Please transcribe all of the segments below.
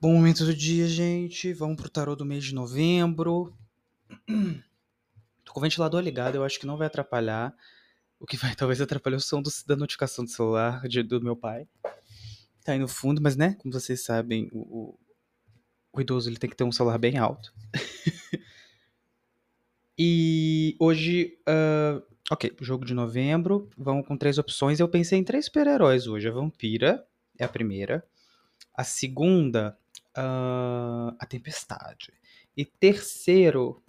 Bom momento do dia, gente. Vamos pro tarô do mês de novembro. Tô com o ventilador ligado, eu acho que não vai atrapalhar. O que vai talvez atrapalhar o som do, da notificação do celular de, do meu pai. Tá aí no fundo, mas né, como vocês sabem, o, o, o idoso ele tem que ter um celular bem alto. e hoje, uh, ok, jogo de novembro. Vamos com três opções. Eu pensei em três super-heróis hoje. A vampira é a primeira. A segunda uh, a tempestade. E terceiro,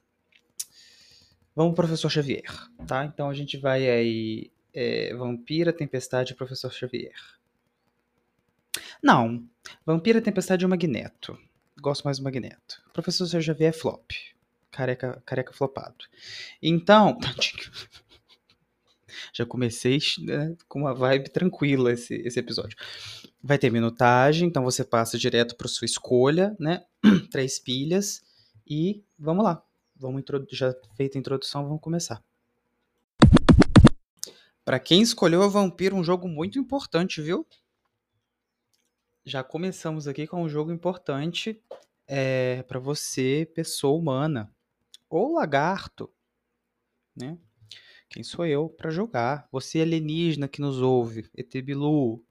vamos professor Xavier, tá? Então a gente vai aí é, Vampira, Tempestade e Professor Xavier. Não, Vampira, Tempestade e o Magneto. Gosto mais do Magneto. Professor Xavier é flop. Careca, careca flopado. Então, já comecei né, com uma vibe tranquila esse, esse episódio. Vai ter minutagem, então você passa direto para sua escolha, né? Três pilhas e vamos lá. Vamos já feita a introdução, vamos começar. Para quem escolheu a Vampiro, um jogo muito importante, viu? Já começamos aqui com um jogo importante é, para você, pessoa humana ou lagarto, né? Quem sou eu para jogar? Você alienígena que nos ouve, Etebilu,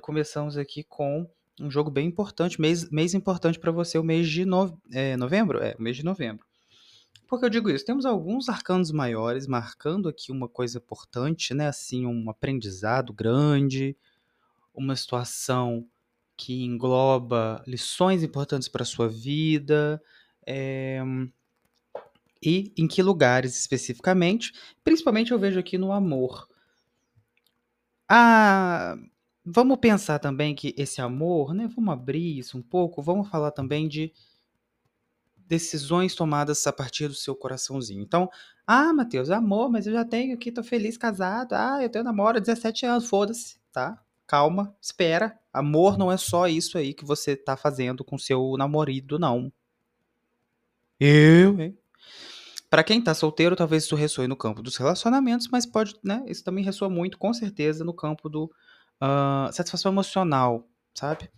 começamos aqui com um jogo bem importante, mês, mês importante para você, o mês de é, novembro? É, o mês de novembro. Por que eu digo isso? Temos alguns arcanos maiores marcando aqui uma coisa importante, né? Assim, um aprendizado grande, uma situação que engloba lições importantes para a sua vida. É, e em que lugares especificamente. Principalmente eu vejo aqui no amor. Ah, Vamos pensar também que esse amor, né? Vamos abrir isso um pouco. Vamos falar também de decisões tomadas a partir do seu coraçãozinho. Então, ah, Matheus, amor, mas eu já tenho aqui, tô feliz casado. Ah, eu tenho namoro há 17 anos, foda-se, tá? Calma, espera. Amor não é só isso aí que você tá fazendo com seu namorado, não. Eu, hein? Para quem tá solteiro, talvez isso ressoe no campo dos relacionamentos, mas pode, né? Isso também ressoa muito, com certeza, no campo do uh, satisfação emocional, sabe?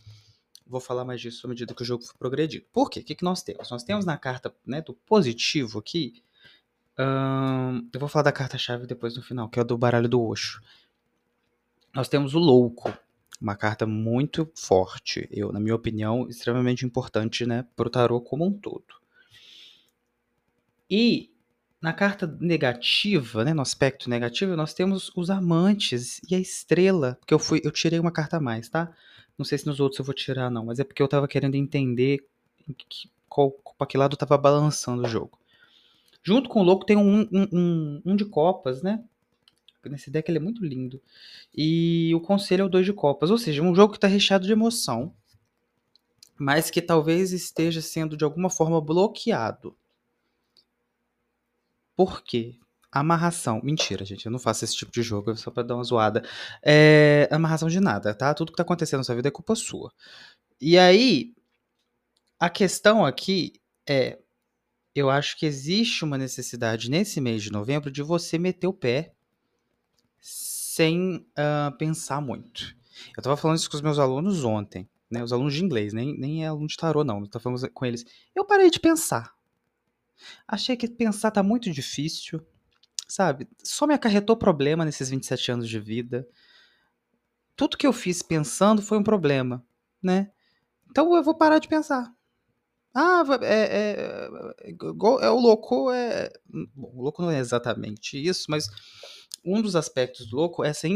Vou falar mais disso à medida que o jogo for progredindo. Por quê? O que, que nós temos? Nós temos na carta né, do positivo aqui. Uh, eu vou falar da carta-chave depois no final, que é do baralho do Osho. Nós temos o louco, uma carta muito forte, eu, na minha opinião, extremamente importante, né, para o tarô como um todo. E na carta negativa, né, no aspecto negativo, nós temos os amantes e a estrela, porque eu fui, eu tirei uma carta a mais, tá? Não sei se nos outros eu vou tirar não, mas é porque eu tava querendo entender que, qual, para que lado tava balançando o jogo. Junto com o louco tem um, um, um, um de copas, né? Nesse deck ele é muito lindo. E o conselho é o dois de copas, ou seja, um jogo que está recheado de emoção, mas que talvez esteja sendo de alguma forma bloqueado por quê? Amarração. Mentira, gente. Eu não faço esse tipo de jogo só pra dar uma zoada. É amarração de nada, tá? Tudo que tá acontecendo na sua vida é culpa sua. E aí, a questão aqui é: eu acho que existe uma necessidade nesse mês de novembro de você meter o pé sem uh, pensar muito. Eu tava falando isso com os meus alunos ontem, né? Os alunos de inglês, nem, nem é aluno de tarô, não. Eu tava falando com eles. Eu parei de pensar. Achei que pensar tá muito difícil, sabe? Só me acarretou problema nesses 27 anos de vida. Tudo que eu fiz pensando foi um problema, né? Então eu vou parar de pensar. Ah, é, é, é, é o louco é. Bom, o louco não é exatamente isso, mas um dos aspectos do louco é essa,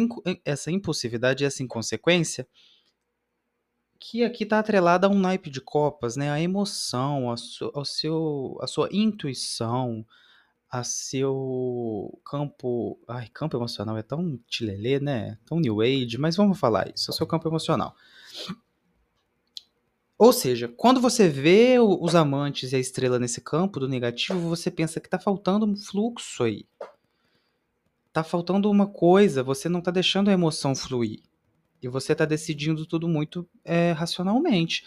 essa impulsividade e essa inconsequência que aqui está atrelada a um naipe de copas, né? A emoção, a, su, ao seu, a sua intuição, a seu campo. Ai, campo emocional é tão tilelê, né? Tão new age, mas vamos falar isso, é o seu campo emocional. Ou seja, quando você vê os amantes e a estrela nesse campo do negativo, você pensa que tá faltando um fluxo aí. Tá faltando uma coisa, você não tá deixando a emoção fluir. E você está decidindo tudo muito é, racionalmente.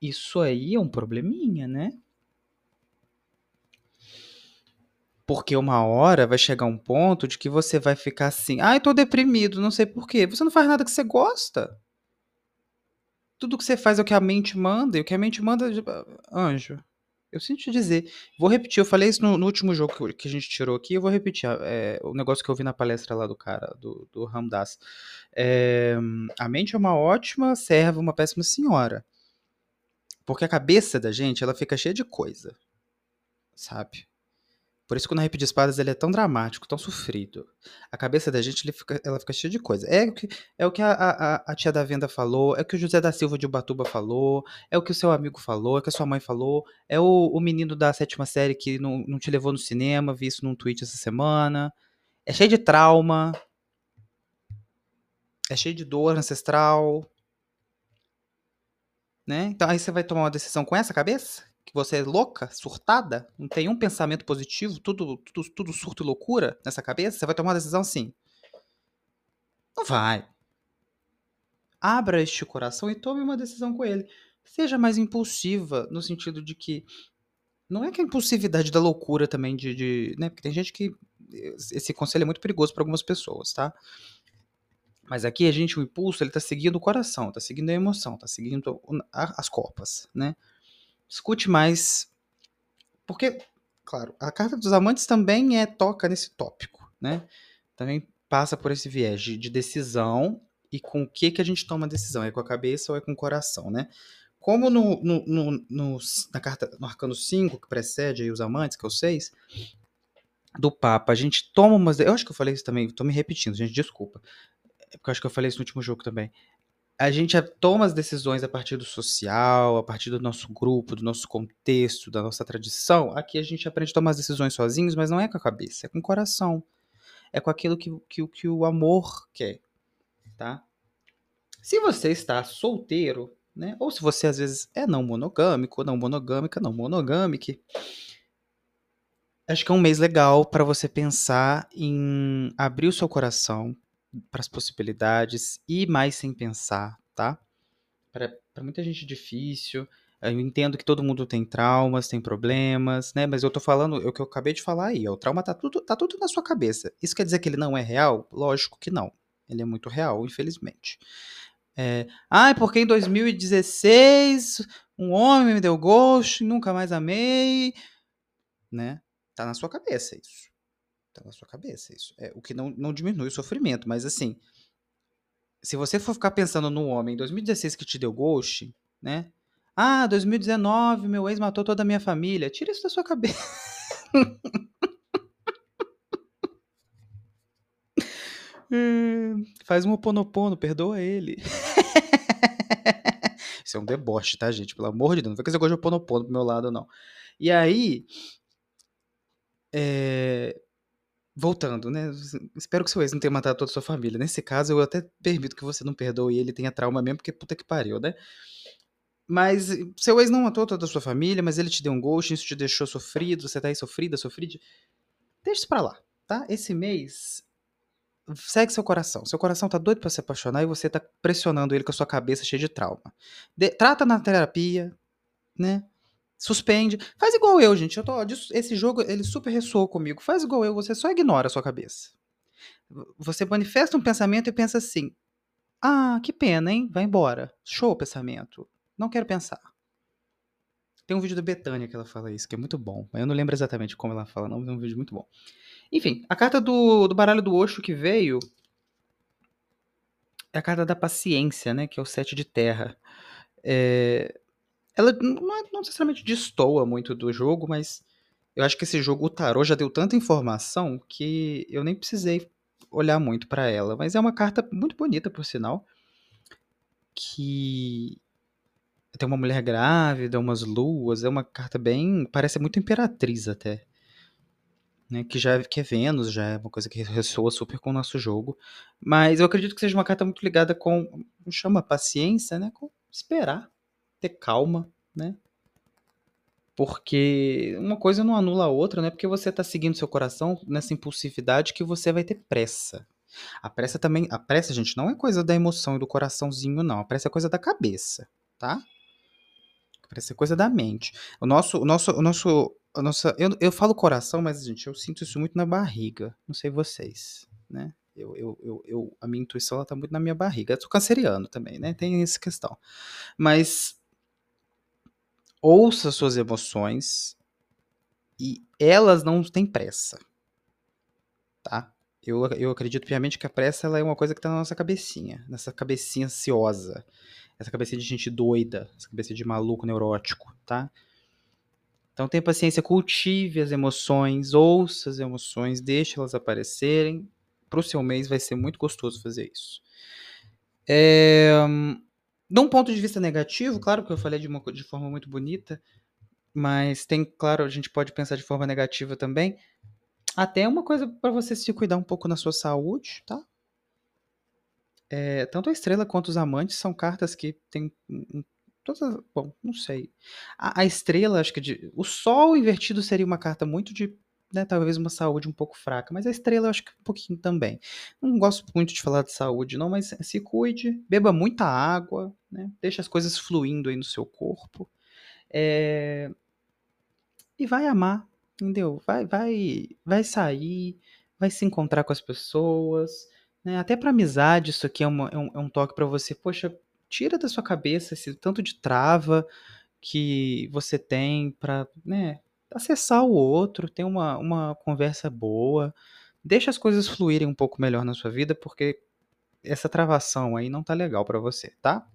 Isso aí é um probleminha, né? Porque uma hora vai chegar um ponto de que você vai ficar assim, ai, ah, tô deprimido, não sei porquê. Você não faz nada que você gosta. tudo que você faz é o que a mente manda, e o que a mente manda, tipo, anjo. Eu sinto te dizer. Vou repetir, eu falei isso no, no último jogo que, que, a gente tirou aqui, eu vou repetir é, o negócio que eu vi na palestra lá do cara, do, do Ramdas. É, a mente é uma ótima serva, uma péssima senhora. Porque a cabeça da gente, ela fica cheia de coisa. Sabe? Por isso que o Naipe de Espadas ele é tão dramático, tão sofrido. A cabeça da gente fica, ela fica cheia de coisa. É o que, é o que a, a, a, tia da venda falou, é o que o José da Silva de Ubatuba falou, é o que o seu amigo falou, é o que a sua mãe falou, é o, o menino da sétima série que não, não te levou no cinema, vi isso num tweet essa semana. É cheio de trauma. É cheio de dor ancestral. Né? Então aí você vai tomar uma decisão com essa cabeça? Que você é louca, surtada, não tem um pensamento positivo, tudo, tudo, tudo surto e loucura nessa cabeça, você vai tomar uma decisão assim. Não vai. Abra este coração e tome uma decisão com ele. Seja mais impulsiva, no sentido de que. Não é que a impulsividade da loucura também, de. de né? Porque tem gente que. Esse conselho é muito perigoso para algumas pessoas, tá? Mas aqui a gente, o impulso, ele tá seguindo o coração, tá seguindo a emoção, tá seguindo as copas, né? Escute mais. Porque, claro, a carta dos amantes também é toca nesse tópico, né? Também passa por esse viés de, de decisão e com o que, que a gente toma a decisão, é com a cabeça ou é com o coração, né? Como no, no, no, no na carta, no arcano 5, que precede aí os amantes, que é o 6, do Papa, a gente toma umas. Eu acho que eu falei isso também, tô me repetindo, gente, desculpa. É porque eu acho que eu falei isso no último jogo também a gente toma as decisões a partir do social, a partir do nosso grupo, do nosso contexto, da nossa tradição. Aqui a gente aprende a tomar as decisões sozinhos, mas não é com a cabeça, é com o coração. É com aquilo que, que, que o amor quer, tá? Se você está solteiro, né? Ou se você às vezes é não monogâmico, não monogâmica, não monogâmica, acho que é um mês legal para você pensar em abrir o seu coração para as possibilidades e mais sem pensar, tá? Para muita gente é difícil. Eu entendo que todo mundo tem traumas, tem problemas, né? Mas eu tô falando, é o que eu acabei de falar aí, ó, o trauma tá tudo, tá tudo na sua cabeça. Isso quer dizer que ele não é real? Lógico que não. Ele é muito real, infelizmente. É, ah, é porque em 2016 um homem me deu gosto e nunca mais amei, né? Tá na sua cabeça isso. Tá na sua cabeça isso. É, o que não, não diminui o sofrimento, mas assim, se você for ficar pensando no homem em 2016 que te deu ghost, né? Ah, 2019, meu ex matou toda a minha família. Tira isso da sua cabeça. Faz um oponopono, perdoa ele. Isso é um deboche, tá, gente? Pelo amor de Deus. Não vai fazer gosto de oponopono pro meu lado, não. E aí. É, voltando, né? Espero que seu ex não tenha matado toda a sua família. Nesse caso, eu até permito que você não perdoe ele tenha trauma mesmo, porque puta que pariu, né? Mas seu ex não matou toda a sua família, mas ele te deu um ghost, isso te deixou sofrido, você tá aí sofrida, sofrida. Deixa isso pra lá, tá? Esse mês, segue seu coração. Seu coração tá doido para se apaixonar e você tá pressionando ele com a sua cabeça cheia de trauma. De, trata na terapia, né? Suspende. Faz igual eu, gente. Eu tô, esse jogo, ele super ressoou comigo. Faz igual eu, você só ignora a sua cabeça. Você manifesta um pensamento e pensa assim: Ah, que pena, hein? Vai embora. Show o pensamento. Não quero pensar. Tem um vídeo da Betânia que ela fala isso, que é muito bom. Mas eu não lembro exatamente como ela fala, não, mas é um vídeo muito bom. Enfim, a carta do, do baralho do Osho que veio é a carta da paciência, né? Que é o sete de terra. É, ela não, é, não necessariamente destoa muito do jogo, mas eu acho que esse jogo, o tarô, já deu tanta informação que eu nem precisei olhar muito para ela. Mas é uma carta muito bonita, por sinal. Que tem uma mulher grávida, umas luas, é uma carta bem. Parece muito imperatriz até. Né, que já que é Vênus, já é uma coisa que ressoa super com o nosso jogo. Mas eu acredito que seja uma carta muito ligada com. chama paciência, né? Com esperar ter calma, né? Porque uma coisa não anula a outra, né? Porque você tá seguindo seu coração nessa impulsividade que você vai ter pressa. A pressa também, a pressa, gente, não é coisa da emoção e do coraçãozinho, não. A pressa é coisa da cabeça, tá? A pressa é coisa da mente. O nosso, o nosso, o nosso, a nossa, eu, eu falo coração, mas gente, eu sinto isso muito na barriga. Não sei vocês, né? Eu, eu, eu, eu a minha intuição ela tá muito na minha barriga. Eu sou canceriano também, né? Tem essa questão. Mas ouça suas emoções e elas não têm pressa, tá? Eu, eu acredito piamente que a pressa ela é uma coisa que tá na nossa cabecinha, nessa cabecinha ansiosa, essa cabecinha de gente doida, essa cabecinha de maluco neurótico, tá? Então tenha paciência, cultive as emoções, ouça as emoções, deixe elas aparecerem. Para o seu mês vai ser muito gostoso fazer isso. É, de um ponto de vista negativo, claro que eu falei de, uma, de forma muito bonita, mas tem, claro, a gente pode pensar de forma negativa também. Até uma coisa para você se cuidar um pouco na sua saúde, tá? É, tanto a estrela quanto os amantes são cartas que um Todas, bom, não sei. A, a estrela, acho que de, o sol invertido seria uma carta muito de, né, talvez uma saúde um pouco fraca, mas a estrela eu acho que um pouquinho também. Não gosto muito de falar de saúde, não, mas se cuide, beba muita água, né, deixa as coisas fluindo aí no seu corpo. É, e vai amar, entendeu? Vai, vai, vai sair, vai se encontrar com as pessoas, né? Até para amizade, isso aqui é, uma, é, um, é um toque para você. Poxa, tira da sua cabeça esse tanto de trava que você tem para né, acessar o outro, ter uma, uma conversa boa. Deixa as coisas fluírem um pouco melhor na sua vida, porque essa travação aí não tá legal para você, tá?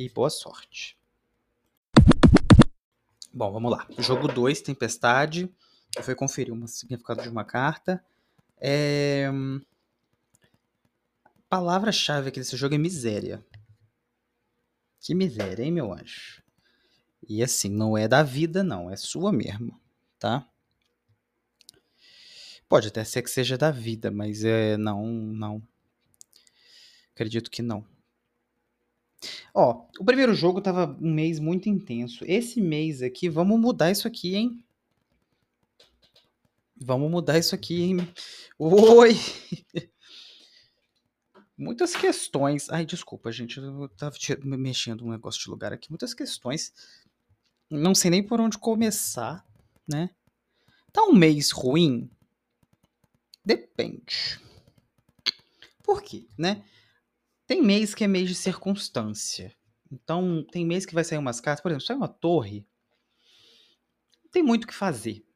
E boa sorte. Bom, vamos lá. Jogo 2, Tempestade. Eu fui conferir o significado de uma carta. É... Palavra-chave aqui desse jogo é miséria. Que miséria, hein, meu anjo? E assim, não é da vida, não, é sua mesmo, tá? Pode até ser que seja da vida, mas é não, não. Acredito que não. Ó, o primeiro jogo tava um mês muito intenso. Esse mês aqui, vamos mudar isso aqui, hein? Vamos mudar isso aqui, hein? Oi! muitas questões. Ai, desculpa, gente, eu tava mexendo um negócio de lugar aqui. Muitas questões. Não sei nem por onde começar, né? Tá um mês ruim? Depende. Por quê, né? Tem mês que é mês de circunstância. Então, tem mês que vai sair umas cartas, por exemplo, sai uma torre. Não tem muito o que fazer,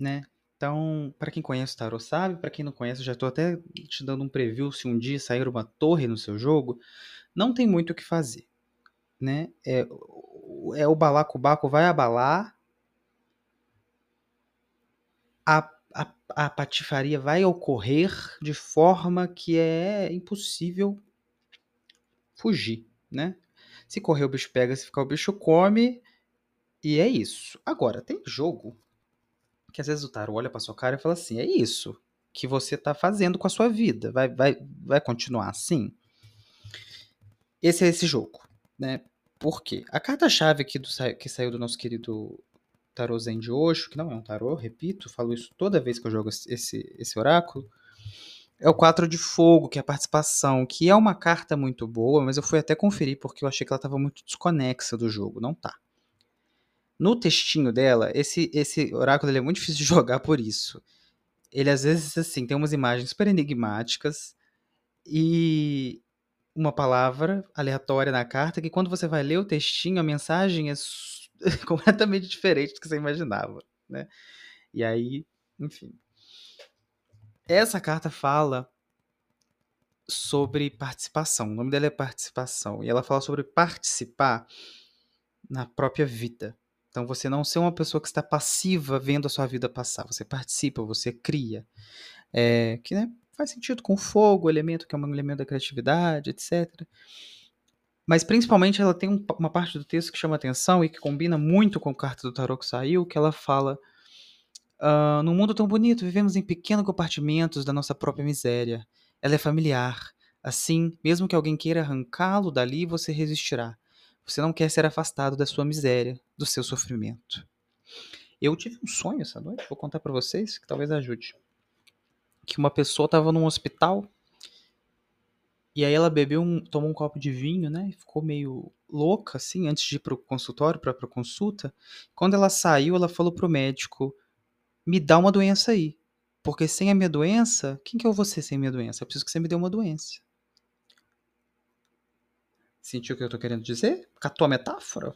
né? Então, para quem conhece o Tarot sabe, para quem não conhece, já estou até te dando um preview se um dia sair uma torre no seu jogo, não tem muito o que fazer, né? É, é o balacobaco vai abalar, a, a, a patifaria vai ocorrer de forma que é impossível fugir, né? Se correr o bicho pega, se ficar o bicho come, e é isso. Agora, tem jogo que às vezes o tarô olha pra sua cara e fala assim: é isso que você tá fazendo com a sua vida. Vai, vai, vai continuar assim? Esse é esse jogo, né? Por quê? A carta-chave aqui do, que saiu do nosso querido tarô Zen de Osho, que não é um tarô, repito, falo isso toda vez que eu jogo esse, esse oráculo, é o 4 de fogo, que é a participação, que é uma carta muito boa, mas eu fui até conferir porque eu achei que ela estava muito desconexa do jogo. Não tá. No textinho dela, esse, esse oráculo é muito difícil de jogar por isso. Ele às vezes assim tem umas imagens super enigmáticas e uma palavra aleatória na carta que quando você vai ler o textinho, a mensagem é completamente diferente do que você imaginava, né? E aí, enfim. Essa carta fala sobre participação. O nome dela é participação. E ela fala sobre participar na própria vida. Então você não ser uma pessoa que está passiva vendo a sua vida passar, você participa, você cria. É, que né, faz sentido com o fogo, o elemento que é um elemento da criatividade, etc. Mas principalmente ela tem um, uma parte do texto que chama atenção e que combina muito com a carta do tarot que saiu, que ela fala uh, num mundo tão bonito, vivemos em pequenos compartimentos da nossa própria miséria. Ela é familiar. Assim, mesmo que alguém queira arrancá-lo dali, você resistirá. Você não quer ser afastado da sua miséria, do seu sofrimento. Eu tive um sonho essa noite, vou contar para vocês, que talvez ajude. Que uma pessoa estava num hospital e aí ela bebeu um, tomou um copo de vinho, né? E ficou meio louca assim antes de ir pro consultório para pra consulta. Quando ela saiu, ela falou pro médico: "Me dá uma doença aí". Porque sem a minha doença, quem que eu vou ser sem a minha doença? Eu preciso que você me dê uma doença. Sentiu o que eu tô querendo dizer? Catou a metáfora?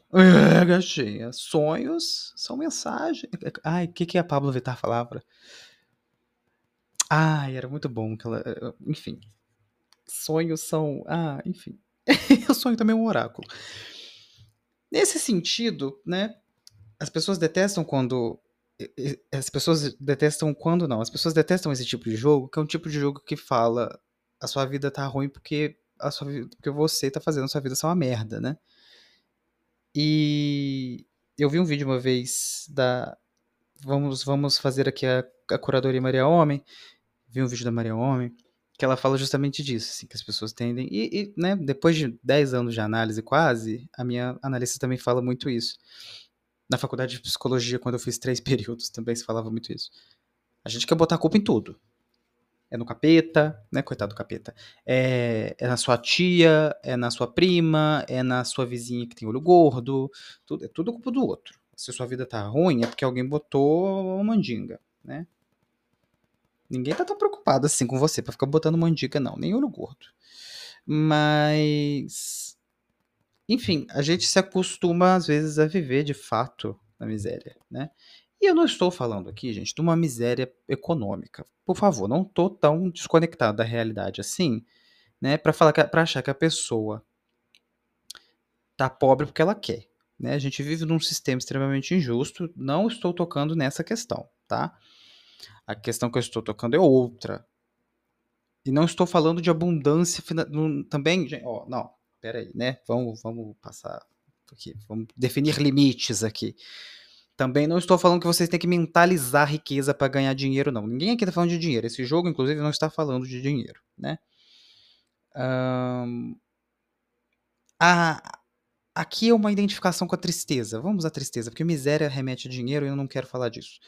Gachei. Sonhos são mensagem. Ai, o que, que a Pablo Vittar falava? Ai, era muito bom. Que ela... Enfim. Sonhos são. Ah, enfim. o sonho também é um oráculo. Nesse sentido, né? As pessoas detestam quando. As pessoas detestam quando não. As pessoas detestam esse tipo de jogo, que é um tipo de jogo que fala a sua vida tá ruim porque a sua vida, porque você tá fazendo a sua vida ser uma merda, né? E eu vi um vídeo uma vez da vamos vamos fazer aqui a, a curadoria Maria Homem. Vi um vídeo da Maria Homem que ela fala justamente disso, assim, que as pessoas tendem e, e né, depois de 10 anos de análise quase, a minha analista também fala muito isso. Na faculdade de psicologia, quando eu fiz três períodos, também se falava muito isso. A gente quer botar a culpa em tudo é no capeta, né? Coitado do capeta. É, é na sua tia, é na sua prima, é na sua vizinha que tem olho gordo. Tudo, é tudo culpa do outro. Se sua vida tá ruim, é porque alguém botou uma mandinga, né? Ninguém tá tão preocupado assim com você para ficar botando mandinga, não. Nem olho gordo. Mas. Enfim, a gente se acostuma, às vezes, a viver de fato na miséria, né? E eu não estou falando aqui, gente, de uma miséria econômica. Por favor, não estou tão desconectado da realidade assim, né, para falar para achar que a pessoa tá pobre porque ela quer, né? A gente vive num sistema extremamente injusto, não estou tocando nessa questão, tá? A questão que eu estou tocando é outra. E não estou falando de abundância também, ó, não, peraí, né? Vamos, vamos passar aqui, vamos definir limites aqui. Também não estou falando que vocês têm que mentalizar riqueza para ganhar dinheiro, não. Ninguém aqui está falando de dinheiro. Esse jogo, inclusive, não está falando de dinheiro, né? Um... Aqui é uma identificação com a tristeza. Vamos à tristeza, porque miséria remete a dinheiro e eu não quero falar disso.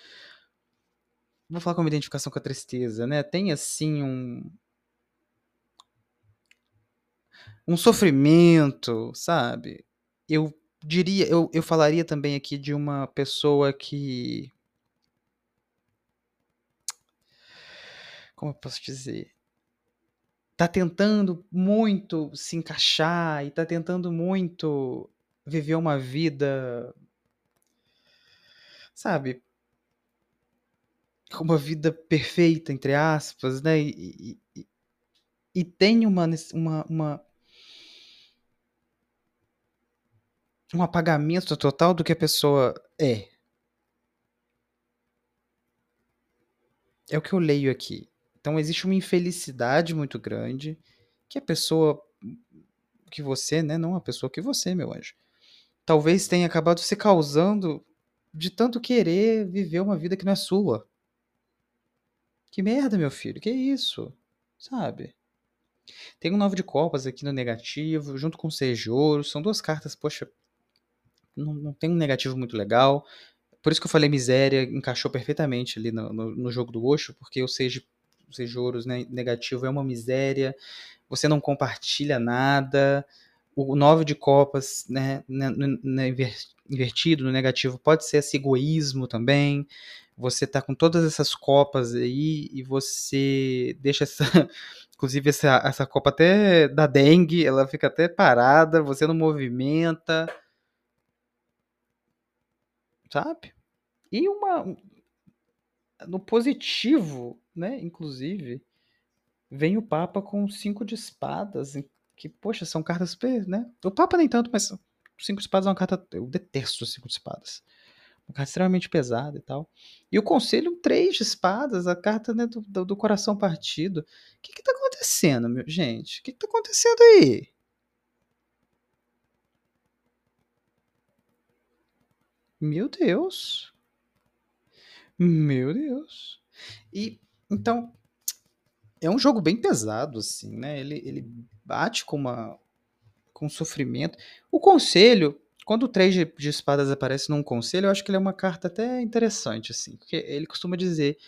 Vou falar com uma identificação com a tristeza, né? Tem assim um. Um sofrimento, sabe? Eu diria, eu, eu falaria também aqui de uma pessoa que. Como eu posso dizer? Tá tentando muito se encaixar e tá tentando muito viver uma vida. Sabe? Uma vida perfeita, entre aspas, né? E, e, e tem uma, uma, uma um apagamento total do que a pessoa é. É o que eu leio aqui. Então existe uma infelicidade muito grande que a pessoa que você, né, não a pessoa que você, meu anjo, talvez tenha acabado se causando de tanto querer viver uma vida que não é sua. Que merda, meu filho, que isso? Sabe? Tem um nove de copas aqui no negativo, junto com o seis de ouro, são duas cartas, poxa, não, não tem um negativo muito legal. Por isso que eu falei miséria, encaixou perfeitamente ali no, no, no jogo do Osho, porque o seja o seja ouros né, negativo é uma miséria, você não compartilha nada. O nove de copas, né, né, né, invertido no negativo, pode ser esse egoísmo também. Você tá com todas essas copas aí e você deixa essa. Inclusive, essa, essa copa até da dengue, ela fica até parada, você não movimenta sabe? E uma no positivo, né, inclusive, vem o Papa com cinco de espadas, que poxa, são cartas né? O Papa nem tanto, mas cinco de espadas é uma carta eu detesto cinco de espadas. Uma carta extremamente pesada e tal. E o conselho, três de espadas, a carta né, do, do, do coração partido. O que que tá acontecendo, meu gente? O que que tá acontecendo aí? Meu Deus. Meu Deus. E então é um jogo bem pesado assim, né? Ele, ele bate com uma com sofrimento. O conselho, quando o três de, de espadas aparece num conselho, eu acho que ele é uma carta até interessante assim, porque ele costuma dizer: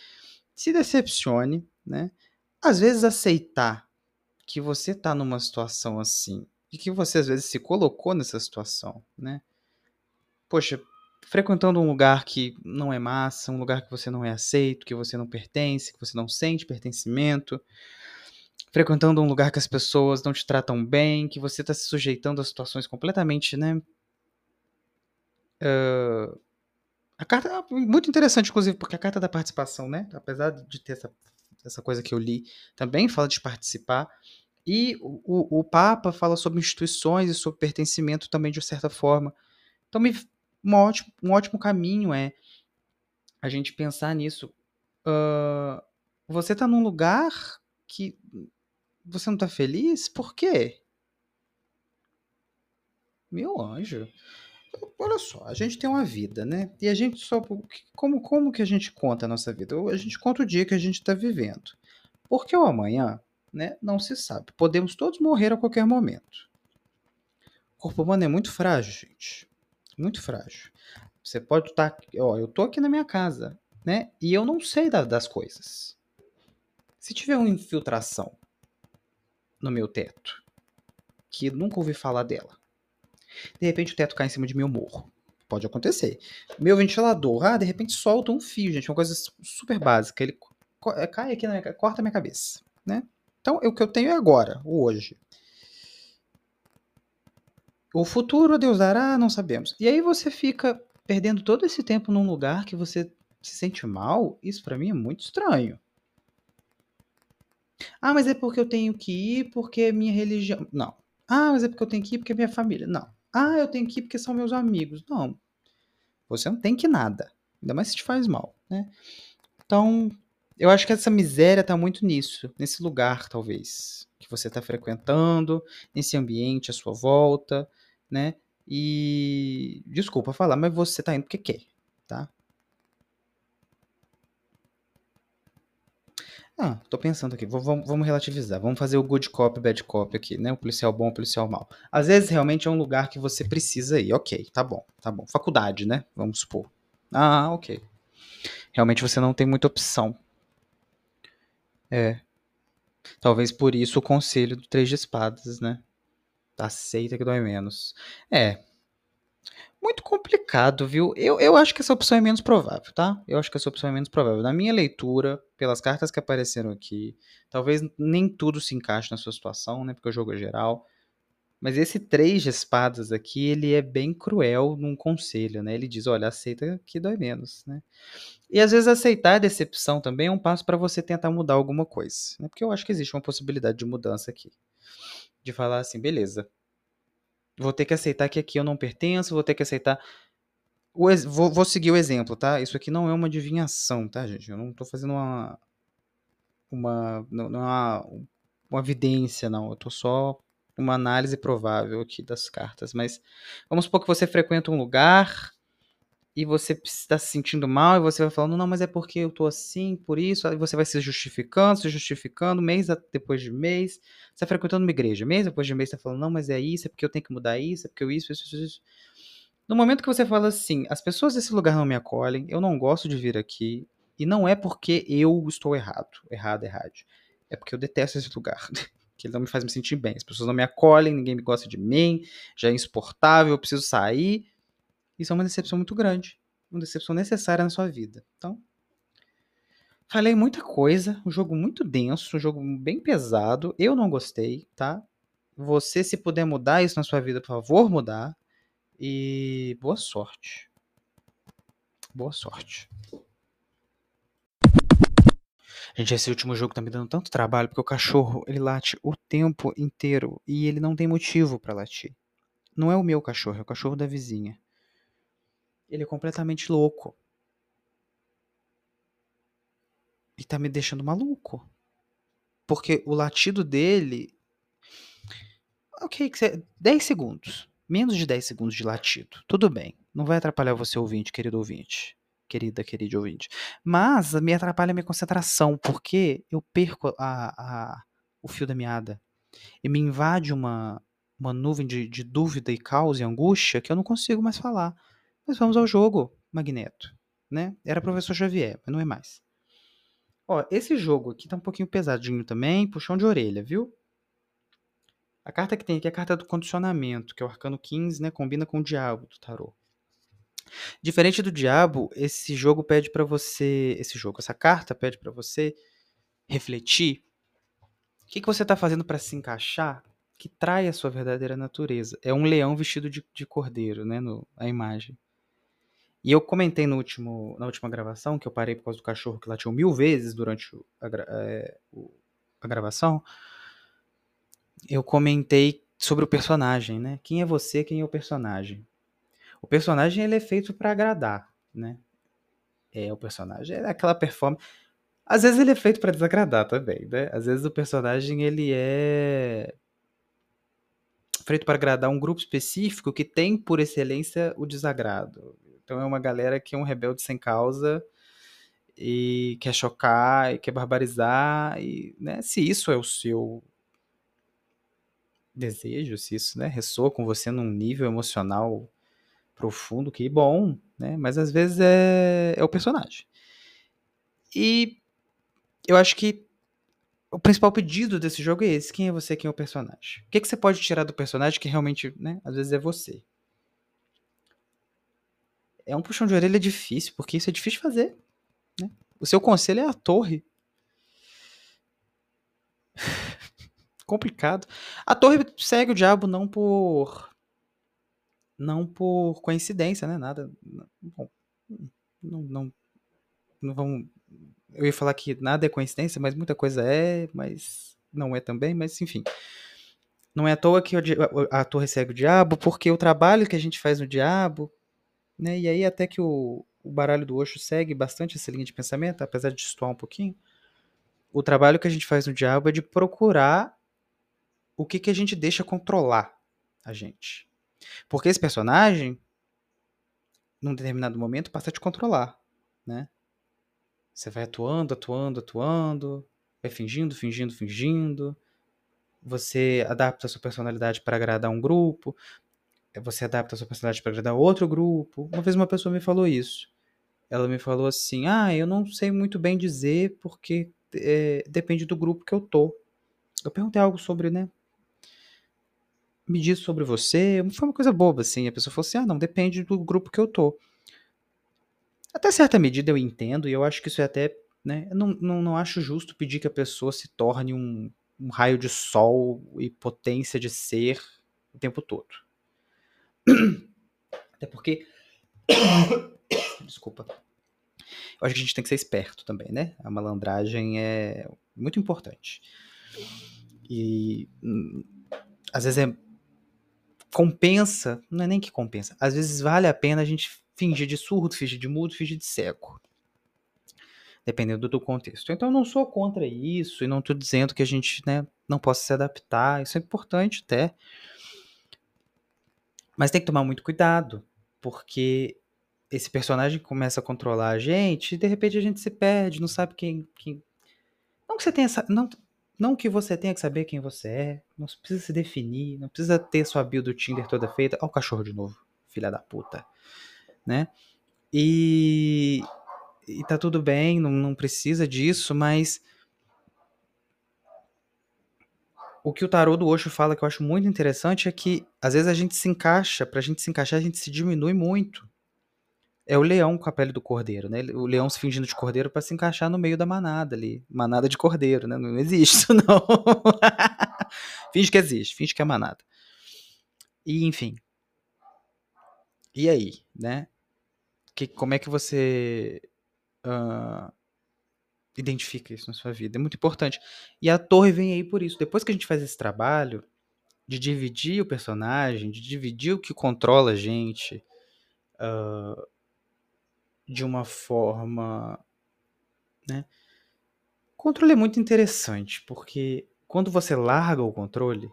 se decepcione, né? Às vezes aceitar que você tá numa situação assim e que você às vezes se colocou nessa situação, né? Poxa, frequentando um lugar que não é massa, um lugar que você não é aceito, que você não pertence, que você não sente pertencimento, frequentando um lugar que as pessoas não te tratam bem, que você está se sujeitando a situações completamente, né? Uh, a carta é muito interessante, inclusive, porque a carta da participação, né? Apesar de ter essa, essa coisa que eu li, também fala de participar. E o, o, Papa fala sobre instituições e sobre pertencimento também, de certa forma. Então, me, um, ótimo, um ótimo caminho é a gente pensar nisso. Uh, você está num lugar que você não está feliz? Por quê? Meu anjo. Olha só, a gente tem uma vida, né? E a gente só. Como, como que a gente conta a nossa vida? A gente conta o dia que a gente está vivendo. Porque o amanhã, né? Não se sabe. Podemos todos morrer a qualquer momento. O corpo humano é muito frágil, gente. Muito frágil. Você pode estar. Tá, ó, eu tô aqui na minha casa, né? E eu não sei da, das coisas. Se tiver uma infiltração no meu teto, que nunca ouvi falar dela, de repente o teto cai em cima de mim, eu morro. Pode acontecer. Meu ventilador, ah, de repente solta um fio, gente, uma coisa super básica. Ele é, cai aqui, na, corta a minha cabeça, né? Então, o que eu tenho é agora, hoje. O futuro, Deus dará, não sabemos. E aí você fica perdendo todo esse tempo num lugar que você se sente mal. Isso para mim é muito estranho. Ah, mas é porque eu tenho que ir porque é minha religião. Não. Ah, mas é porque eu tenho que ir porque é minha família. Não. Ah, eu tenho que ir porque são meus amigos. Não. Você não tem que nada. Ainda mais se te faz mal, né? Então, eu acho que essa miséria tá muito nisso, nesse lugar, talvez, que você tá frequentando, nesse ambiente à sua volta, né? E desculpa falar, mas você tá indo porque quer, tá? Ah, tô pensando aqui, vamos, vamos relativizar, vamos fazer o good cop, bad cop aqui, né? O policial bom, o policial mal. Às vezes realmente é um lugar que você precisa ir, ok, tá bom, tá bom. Faculdade, né? Vamos supor. Ah, ok. Realmente você não tem muita opção. É. Talvez por isso o conselho do Três de Espadas, né? Aceita que dói menos. É, muito complicado, viu? Eu, eu acho que essa opção é menos provável, tá? Eu acho que essa opção é menos provável. Na minha leitura, pelas cartas que apareceram aqui, talvez nem tudo se encaixe na sua situação, né? Porque o jogo é geral. Mas esse três de espadas aqui, ele é bem cruel num conselho, né? Ele diz, olha, aceita que dói menos, né? E às vezes aceitar a decepção também é um passo para você tentar mudar alguma coisa, né? Porque eu acho que existe uma possibilidade de mudança aqui. De falar assim, beleza, Vou ter que aceitar que aqui eu não pertenço, vou ter que aceitar. O, vou, vou, seguir o exemplo, tá? Isso aqui não é uma adivinhação, tá, gente? Eu não tô fazendo uma. Uma. É uma, uma evidência, não. Eu tô só uma análise provável aqui das cartas. Mas vamos supor que você frequenta um lugar e você está se sentindo mal e você vai falando, não, mas é porque eu tô assim, por isso, aí você vai se justificando, se justificando, mês depois de mês, você está frequentando uma igreja, mês depois de mês, você tá falando, não, mas é isso, é porque eu tenho que mudar isso, é porque eu isso, isso, isso, isso. No momento que você fala assim, as pessoas desse lugar não me acolhem, eu não gosto de vir aqui, e não é porque eu estou errado, errado, errado, é porque eu detesto esse lugar. que ele não me faz me sentir bem. As pessoas não me acolhem, ninguém me gosta de mim, já é insuportável, eu preciso sair. Isso é uma decepção muito grande. Uma decepção necessária na sua vida. Então, falei muita coisa. Um jogo muito denso, um jogo bem pesado. Eu não gostei, tá? Você, se puder mudar isso na sua vida, por favor, mudar. E boa sorte. Boa sorte. Gente, esse último jogo tá me dando tanto trabalho porque o cachorro, ele late o tempo inteiro e ele não tem motivo para latir. Não é o meu cachorro, é o cachorro da vizinha. Ele é completamente louco. E tá me deixando maluco. Porque o latido dele. Ok, 10 segundos. Menos de 10 segundos de latido. Tudo bem. Não vai atrapalhar você, ouvinte, querido ouvinte. Querida, querido ouvinte. Mas me atrapalha a minha concentração, porque eu perco a, a, o fio da meada. E me invade uma, uma nuvem de, de dúvida e caos e angústia que eu não consigo mais falar. Mas vamos ao jogo, Magneto. Né? Era professor Xavier, mas não é mais. Ó, esse jogo aqui tá um pouquinho pesadinho também, puxão de orelha, viu? A carta que tem aqui é a carta do condicionamento, que é o arcano 15, né? Combina com o diabo do tarô. Diferente do diabo, esse jogo pede para você, esse jogo, essa carta pede para você refletir o que, que você está fazendo para se encaixar que trai a sua verdadeira natureza. É um leão vestido de, de cordeiro, né, no, a imagem. E eu comentei no último, na última gravação, que eu parei por causa do cachorro que latiu mil vezes durante a, é, a gravação, eu comentei sobre o personagem, né? Quem é você, quem é o personagem? O personagem ele é feito para agradar, né? É o personagem é aquela performance. Às vezes ele é feito para desagradar também, né? Às vezes o personagem ele é feito para agradar um grupo específico que tem por excelência o desagrado. Então é uma galera que é um rebelde sem causa e quer chocar e quer barbarizar e, né, se isso é o seu desejo, se isso, né, ressoa com você num nível emocional profundo, que bom, né? Mas às vezes é, é o personagem. E eu acho que o principal pedido desse jogo é esse: quem é você, quem é o personagem? O que, que você pode tirar do personagem que realmente, né, às vezes é você? É um puxão de orelha difícil, porque isso é difícil de fazer. Né? O seu conselho é a torre. Complicado. A torre segue o diabo não por não por coincidência, né? Nada. Bom, não, não, não vamos. Eu ia falar que nada é coincidência, mas muita coisa é, mas não é também, mas enfim. Não é à toa que a, a torre segue o diabo, porque o trabalho que a gente faz no diabo, né? E aí até que o, o baralho do Osho segue bastante essa linha de pensamento, apesar de destoar um pouquinho. O trabalho que a gente faz no diabo é de procurar o que, que a gente deixa controlar a gente. Porque esse personagem, num determinado momento, passa a te controlar, né? Você vai atuando, atuando, atuando, vai fingindo, fingindo, fingindo. Você adapta a sua personalidade para agradar um grupo. Você adapta a sua personalidade para agradar outro grupo. Uma vez uma pessoa me falou isso. Ela me falou assim: Ah, eu não sei muito bem dizer porque é, depende do grupo que eu tô. Eu perguntei algo sobre, né? me diz sobre você. Foi uma coisa boba, assim. A pessoa falou assim: ah, não, depende do grupo que eu tô. Até certa medida eu entendo, e eu acho que isso é até. Né, não, não, não acho justo pedir que a pessoa se torne um, um raio de sol e potência de ser o tempo todo. Até porque. Desculpa. Eu acho que a gente tem que ser esperto também, né? A malandragem é muito importante. E hum, às vezes é compensa, não é nem que compensa, às vezes vale a pena a gente fingir de surdo, fingir de mudo, fingir de cego. Dependendo do contexto. Então eu não sou contra isso e não estou dizendo que a gente né, não possa se adaptar, isso é importante até. Mas tem que tomar muito cuidado, porque esse personagem começa a controlar a gente e de repente a gente se perde, não sabe quem. quem... Não que você tenha. Não, não que você tenha que saber quem você é, não precisa se definir, não precisa ter sua bio do Tinder toda feita. Olha o cachorro de novo, filha da puta. Né? E, e tá tudo bem, não, não precisa disso, mas o que o tarô do Osho fala que eu acho muito interessante é que às vezes a gente se encaixa, pra gente se encaixar, a gente se diminui muito é o leão com a pele do cordeiro, né? O leão se fingindo de cordeiro para se encaixar no meio da manada ali. Manada de cordeiro, né? Não existe isso, não. finge que existe, finge que é manada. E, enfim. E aí, né? Que, como é que você uh, identifica isso na sua vida? É muito importante. E a torre vem aí por isso. Depois que a gente faz esse trabalho de dividir o personagem, de dividir o que controla a gente, uh, de uma forma, né? O controle é muito interessante, porque quando você larga o controle,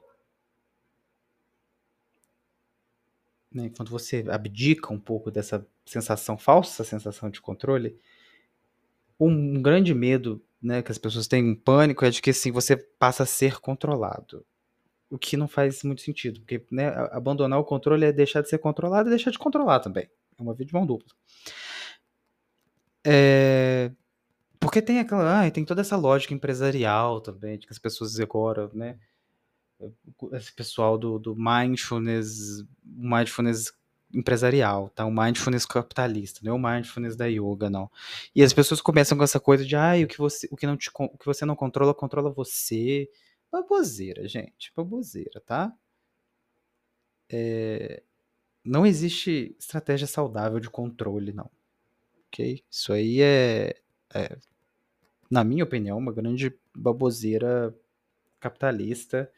né, quando você abdica um pouco dessa sensação, falsa sensação de controle, um grande medo né, que as pessoas têm, um pânico, é de que assim, você passa a ser controlado. O que não faz muito sentido, porque né, abandonar o controle é deixar de ser controlado e deixar de controlar também. É uma via de mão dupla. É, porque tem aquela, ah, tem toda essa lógica empresarial também, de que as pessoas agora, né, esse pessoal do, do mindfulness, mindfulness empresarial, tá? O mindfulness capitalista, não é o mindfulness da yoga, não. E as pessoas começam com essa coisa de, ah, o que você, o que não te, o que você não controla, controla você. Baboseira, gente, baboseira, tá? É, não existe estratégia saudável de controle, não. Ok? Isso aí é, é na minha opinião, uma grande baboseira capitalista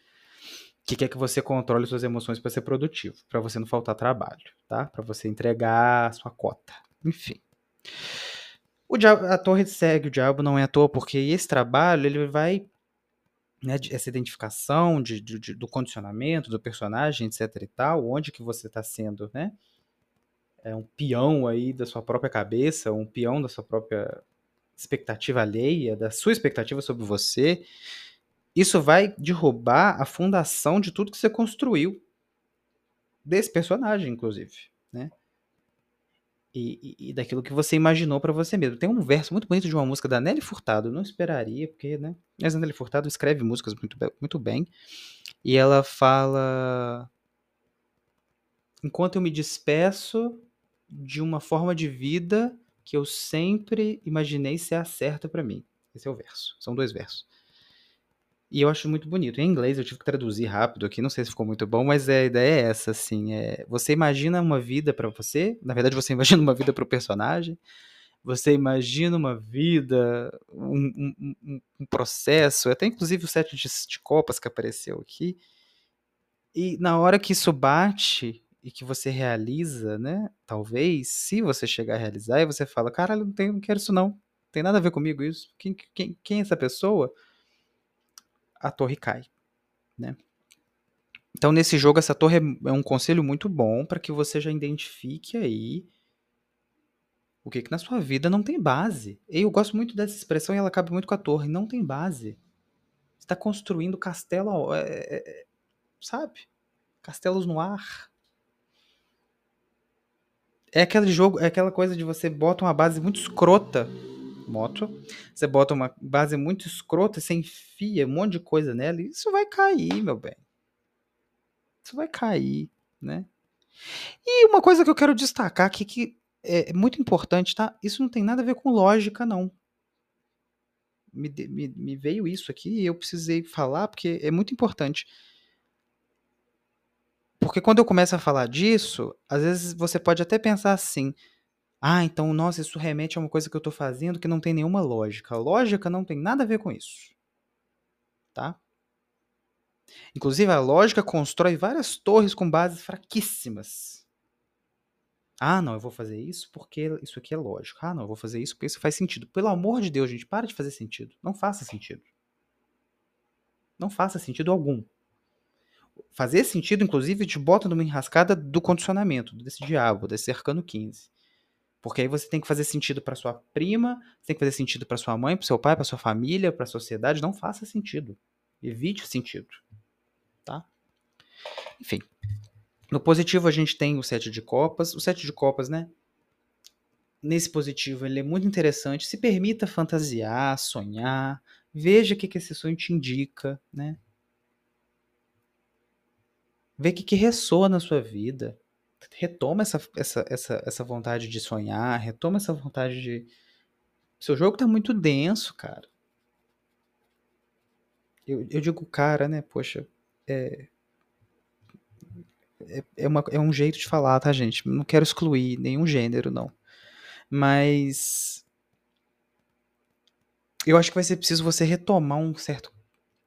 que quer que você controle suas emoções para ser produtivo, para você não faltar trabalho, tá? Para você entregar a sua cota. Enfim. O diabo, a torre segue o diabo não é à toa, porque esse trabalho ele vai né, essa identificação de, de, do condicionamento do personagem, etc e tal, onde que você está sendo, né? É um peão aí da sua própria cabeça, um peão da sua própria expectativa alheia, da sua expectativa sobre você, isso vai derrubar a fundação de tudo que você construiu desse personagem, inclusive, né? E, e, e daquilo que você imaginou para você mesmo. Tem um verso muito bonito de uma música da Nelly Furtado, não esperaria, porque, né? Mas a Nelly Furtado escreve músicas muito, muito bem. E ela fala: Enquanto eu me despeço de uma forma de vida que eu sempre imaginei ser a certa para mim. Esse é o verso. São dois versos. E eu acho muito bonito. Em inglês eu tive que traduzir rápido aqui, não sei se ficou muito bom, mas a ideia é essa, assim. É, você imagina uma vida para você, na verdade você imagina uma vida para o personagem, você imagina uma vida, um, um, um, processo, até inclusive o set de, de copas que apareceu aqui. E na hora que isso bate e que você realiza, né? Talvez, se você chegar a realizar, e você fala, caralho, não, tem, não quero isso não. Não tem nada a ver comigo isso. Quem, quem, quem é essa pessoa? A torre cai, né? Então, nesse jogo, essa torre é um conselho muito bom para que você já identifique aí o que, que na sua vida não tem base. E eu gosto muito dessa expressão e ela cabe muito com a torre. Não tem base. Está construindo castelo, é, é, é, sabe? Castelos no ar. É aquele jogo, é aquela coisa de você bota uma base muito escrota moto, você bota uma base muito escrota, você enfia um monte de coisa nela e isso vai cair, meu bem. Isso vai cair, né? E uma coisa que eu quero destacar aqui que é muito importante, tá? Isso não tem nada a ver com lógica, não. Me, me, me veio isso aqui e eu precisei falar porque é muito importante. Porque quando eu começo a falar disso, às vezes você pode até pensar assim: ah, então, nossa, isso remete a uma coisa que eu estou fazendo que não tem nenhuma lógica. Lógica não tem nada a ver com isso. Tá? Inclusive, a lógica constrói várias torres com bases fraquíssimas. Ah, não, eu vou fazer isso porque isso aqui é lógico. Ah, não, eu vou fazer isso porque isso faz sentido. Pelo amor de Deus, gente, para de fazer sentido. Não faça sentido. Não faça sentido algum. Fazer sentido, inclusive, te bota numa enrascada do condicionamento, desse diabo, desse arcano 15. Porque aí você tem que fazer sentido para sua prima, tem que fazer sentido para sua mãe, para seu pai, para sua família, para a sociedade. Não faça sentido. Evite o sentido. Tá? Enfim. No positivo a gente tem o sete de copas. O sete de copas, né? Nesse positivo ele é muito interessante. Se permita fantasiar, sonhar. Veja o que, que esse sonho te indica, né? Vê o que, que ressoa na sua vida retoma essa, essa, essa, essa vontade de sonhar, retoma essa vontade de. Seu jogo tá muito denso, cara. Eu, eu digo cara, né? Poxa, é, é, é, uma, é um jeito de falar, tá, gente? Não quero excluir nenhum gênero, não. Mas. Eu acho que vai ser preciso você retomar um certo.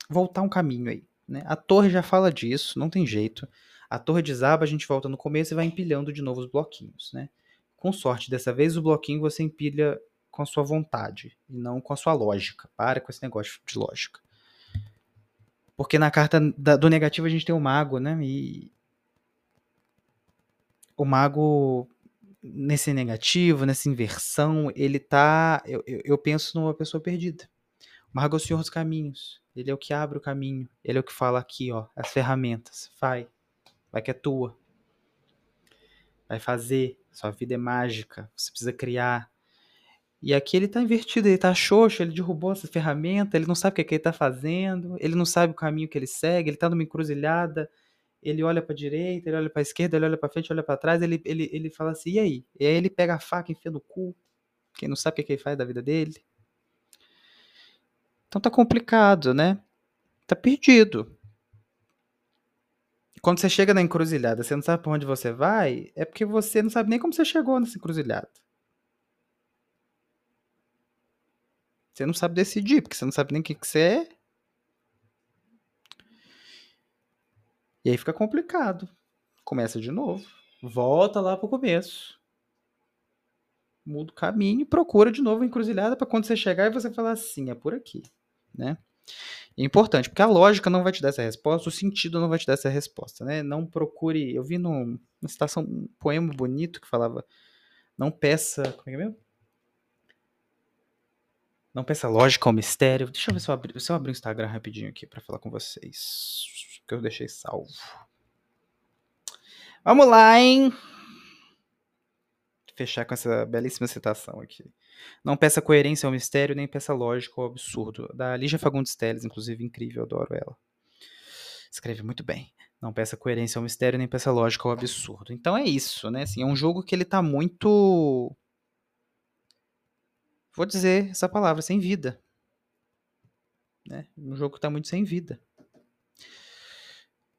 voltar um caminho aí. Né? A torre já fala disso, não tem jeito. A torre desaba, a gente volta no começo e vai empilhando de novo os bloquinhos, né? Com sorte, dessa vez o bloquinho você empilha com a sua vontade e não com a sua lógica. Para com esse negócio de lógica. Porque na carta da, do negativo a gente tem o mago, né? E o mago nesse negativo, nessa inversão, ele tá. Eu, eu, eu, penso numa pessoa perdida. O mago é o senhor dos caminhos. Ele é o que abre o caminho. Ele é o que fala aqui, ó, as ferramentas. Vai, vai que é tua. Vai fazer, sua vida é mágica, você precisa criar. E aqui ele tá invertido, ele tá xoxo, ele derrubou essa ferramenta, ele não sabe o que, é que ele tá fazendo, ele não sabe o caminho que ele segue, ele tá numa encruzilhada, ele olha pra direita, ele olha pra esquerda, ele olha pra frente, olha pra trás, ele, ele, ele fala assim, e aí? E aí ele pega a faca, enfia no cu. Quem não sabe o que, que ele faz da vida dele. Então tá complicado, né? Tá perdido. Quando você chega na encruzilhada, você não sabe pra onde você vai, é porque você não sabe nem como você chegou nessa encruzilhada. Você não sabe decidir, porque você não sabe nem o que, que você é. E aí fica complicado. Começa de novo. Volta lá pro começo. Muda o caminho e procura de novo a encruzilhada para quando você chegar e você falar assim, é por aqui, né? É importante, porque a lógica não vai te dar essa resposta, o sentido não vai te dar essa resposta, né? Não procure. Eu vi numa citação, um poema bonito que falava: não peça. Como é que é mesmo? Não peça lógica ao mistério. Deixa eu ver se eu se eu o Instagram rapidinho aqui para falar com vocês. Que eu deixei salvo. Vamos lá, hein? Fechar com essa belíssima citação aqui. Não peça coerência ao mistério, nem peça lógica ao absurdo. Da Lígia Fagundes Telles, inclusive, incrível, adoro ela. Escreve muito bem. Não peça coerência ao mistério, nem peça lógica ao absurdo. Então é isso, né? Assim, é um jogo que ele tá muito vou dizer essa palavra, sem vida. Né? Um jogo que está muito sem vida.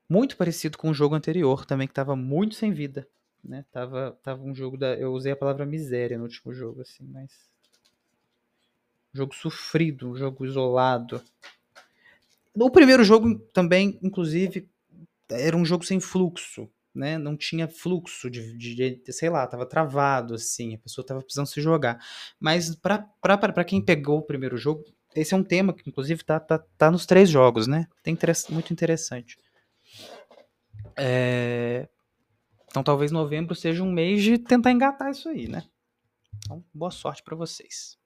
Muito parecido com o jogo anterior, também que estava muito sem vida. Né? Tava, tava um jogo da. Eu usei a palavra miséria no último jogo, assim, mas. Um jogo sofrido, um jogo isolado. O primeiro jogo também, inclusive, era um jogo sem fluxo né, não tinha fluxo de, de, de, sei lá, tava travado assim, a pessoa tava precisando se jogar. Mas para quem pegou o primeiro jogo, esse é um tema que inclusive tá, tá, tá nos três jogos, né? Tem muito interessante. É... Então talvez novembro seja um mês de tentar engatar isso aí, né? Então, boa sorte para vocês.